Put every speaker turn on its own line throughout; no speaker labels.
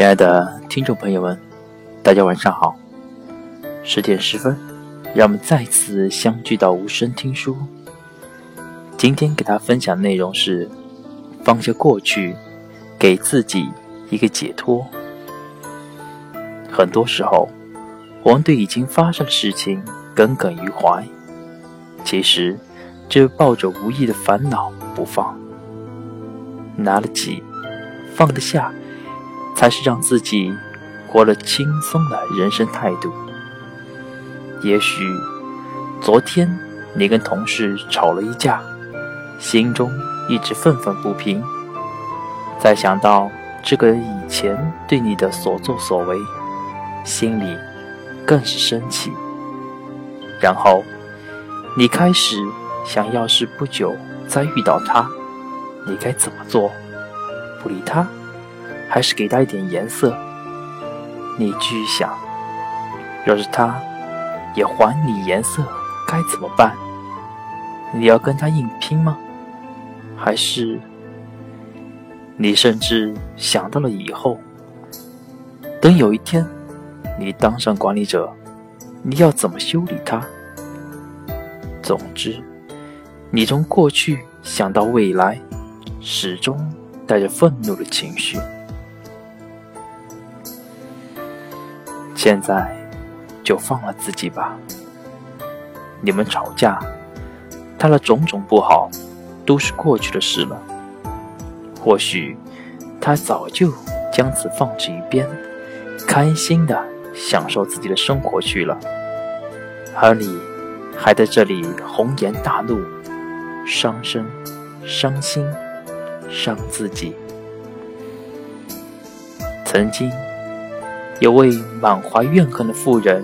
亲爱的听众朋友们，大家晚上好。十点十分，让我们再次相聚到无声听书。今天给大家分享的内容是：放下过去，给自己一个解脱。很多时候，我们对已经发生的事情耿耿于怀，其实就抱着无意的烦恼不放。拿得起，放得下。才是让自己活了轻松的人生态度。也许昨天你跟同事吵了一架，心中一直愤愤不平。再想到这个人以前对你的所作所为，心里更是生气。然后你开始想要是不久再遇到他，你该怎么做？不理他？还是给他一点颜色。你继续想，要是他也还你颜色，该怎么办？你要跟他硬拼吗？还是你甚至想到了以后，等有一天你当上管理者，你要怎么修理他？总之，你从过去想到未来，始终带着愤怒的情绪。现在就放了自己吧。你们吵架，他的种种不好，都是过去的事了。或许他早就将此放置一边，开心的享受自己的生活去了。而你还在这里红颜大怒，伤身、伤心、伤自己。曾经。有位满怀怨恨的妇人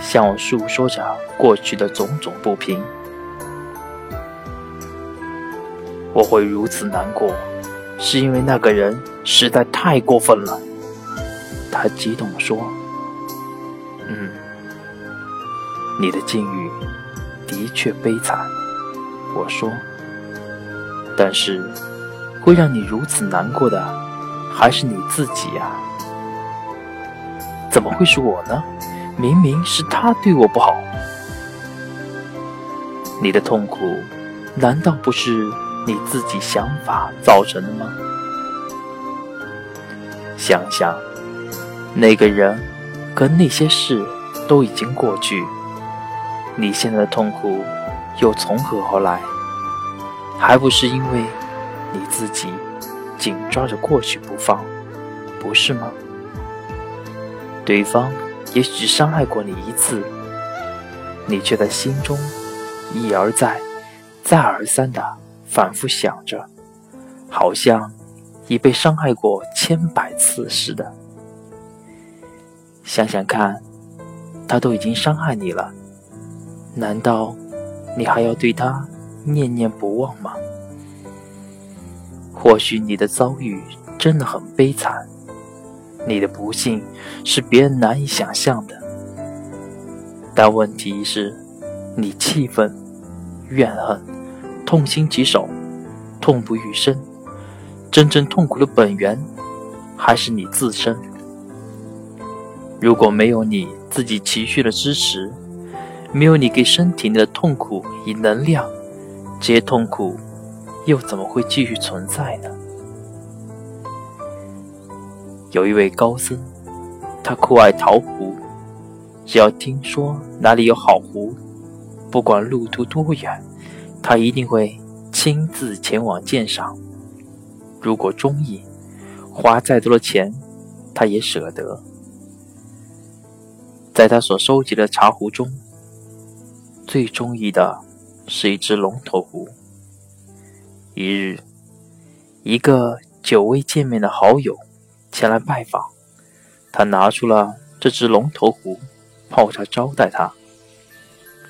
向我诉说着过去的种种不平。我会如此难过，是因为那个人实在太过分了。他激动地说：“嗯，你的境遇的确悲惨。”我说：“但是，会让你如此难过的，还是你自己呀。”怎么会是我呢？明明是他对我不好。你的痛苦，难道不是你自己想法造成的吗？想想，那个人跟那些事都已经过去，你现在的痛苦又从何而来？还不是因为你自己紧抓着过去不放，不是吗？对方也许伤害过你一次，你却在心中一而再、再而三的反复想着，好像已被伤害过千百次似的。想想看，他都已经伤害你了，难道你还要对他念念不忘吗？或许你的遭遇真的很悲惨。你的不幸是别人难以想象的，但问题是，你气愤、怨恨、痛心疾首、痛不欲生，真正痛苦的本源还是你自身。如果没有你自己情绪的支持，没有你给身体的痛苦以能量，这些痛苦又怎么会继续存在呢？有一位高僧，他酷爱桃壶，只要听说哪里有好壶，不管路途多远，他一定会亲自前往鉴赏。如果中意，花再多的钱，他也舍得。在他所收集的茶壶中，最中意的是一只龙头壶。一日，一个久未见面的好友。前来拜访，他拿出了这只龙头壶泡茶招待他。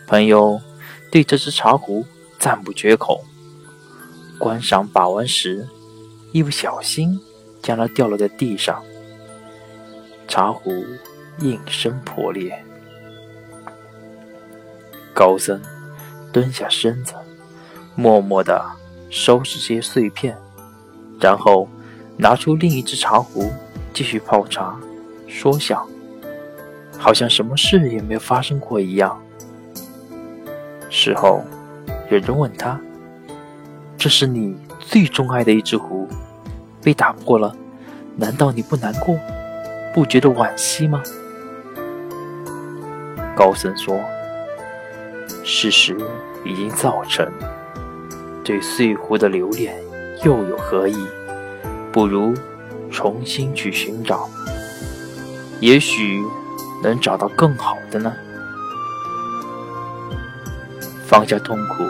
朋友对这只茶壶赞不绝口，观赏把玩时，一不小心将它掉落在地上，茶壶应声破裂。高僧蹲下身子，默默地收拾些碎片，然后。拿出另一只茶壶，继续泡茶，说笑，好像什么事也没有发生过一样。事后，有人问他：“这是你最钟爱的一只壶，被打破了，难道你不难过，不觉得惋惜吗？”高僧说：“事实已经造成，对碎壶的留恋又有何意？不如……”重新去寻找，也许能找到更好的呢。放下痛苦，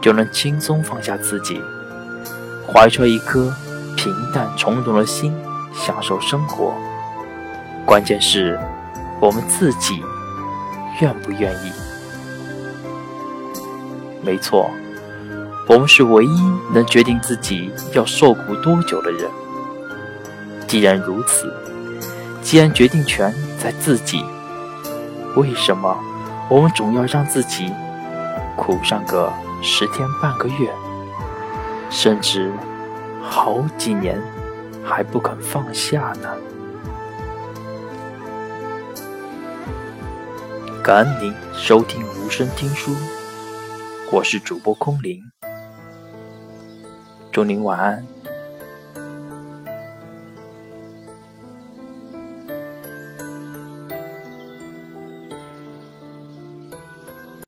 就能轻松放下自己，怀揣一颗平淡从容的心，享受生活。关键是，我们自己愿不愿意。没错，我们是唯一能决定自己要受苦多久的人。既然如此，既然决定权在自己，为什么我们总要让自己苦上个十天半个月，甚至好几年还不肯放下呢？感恩您收听无声听书，我是主播空灵，祝您晚安。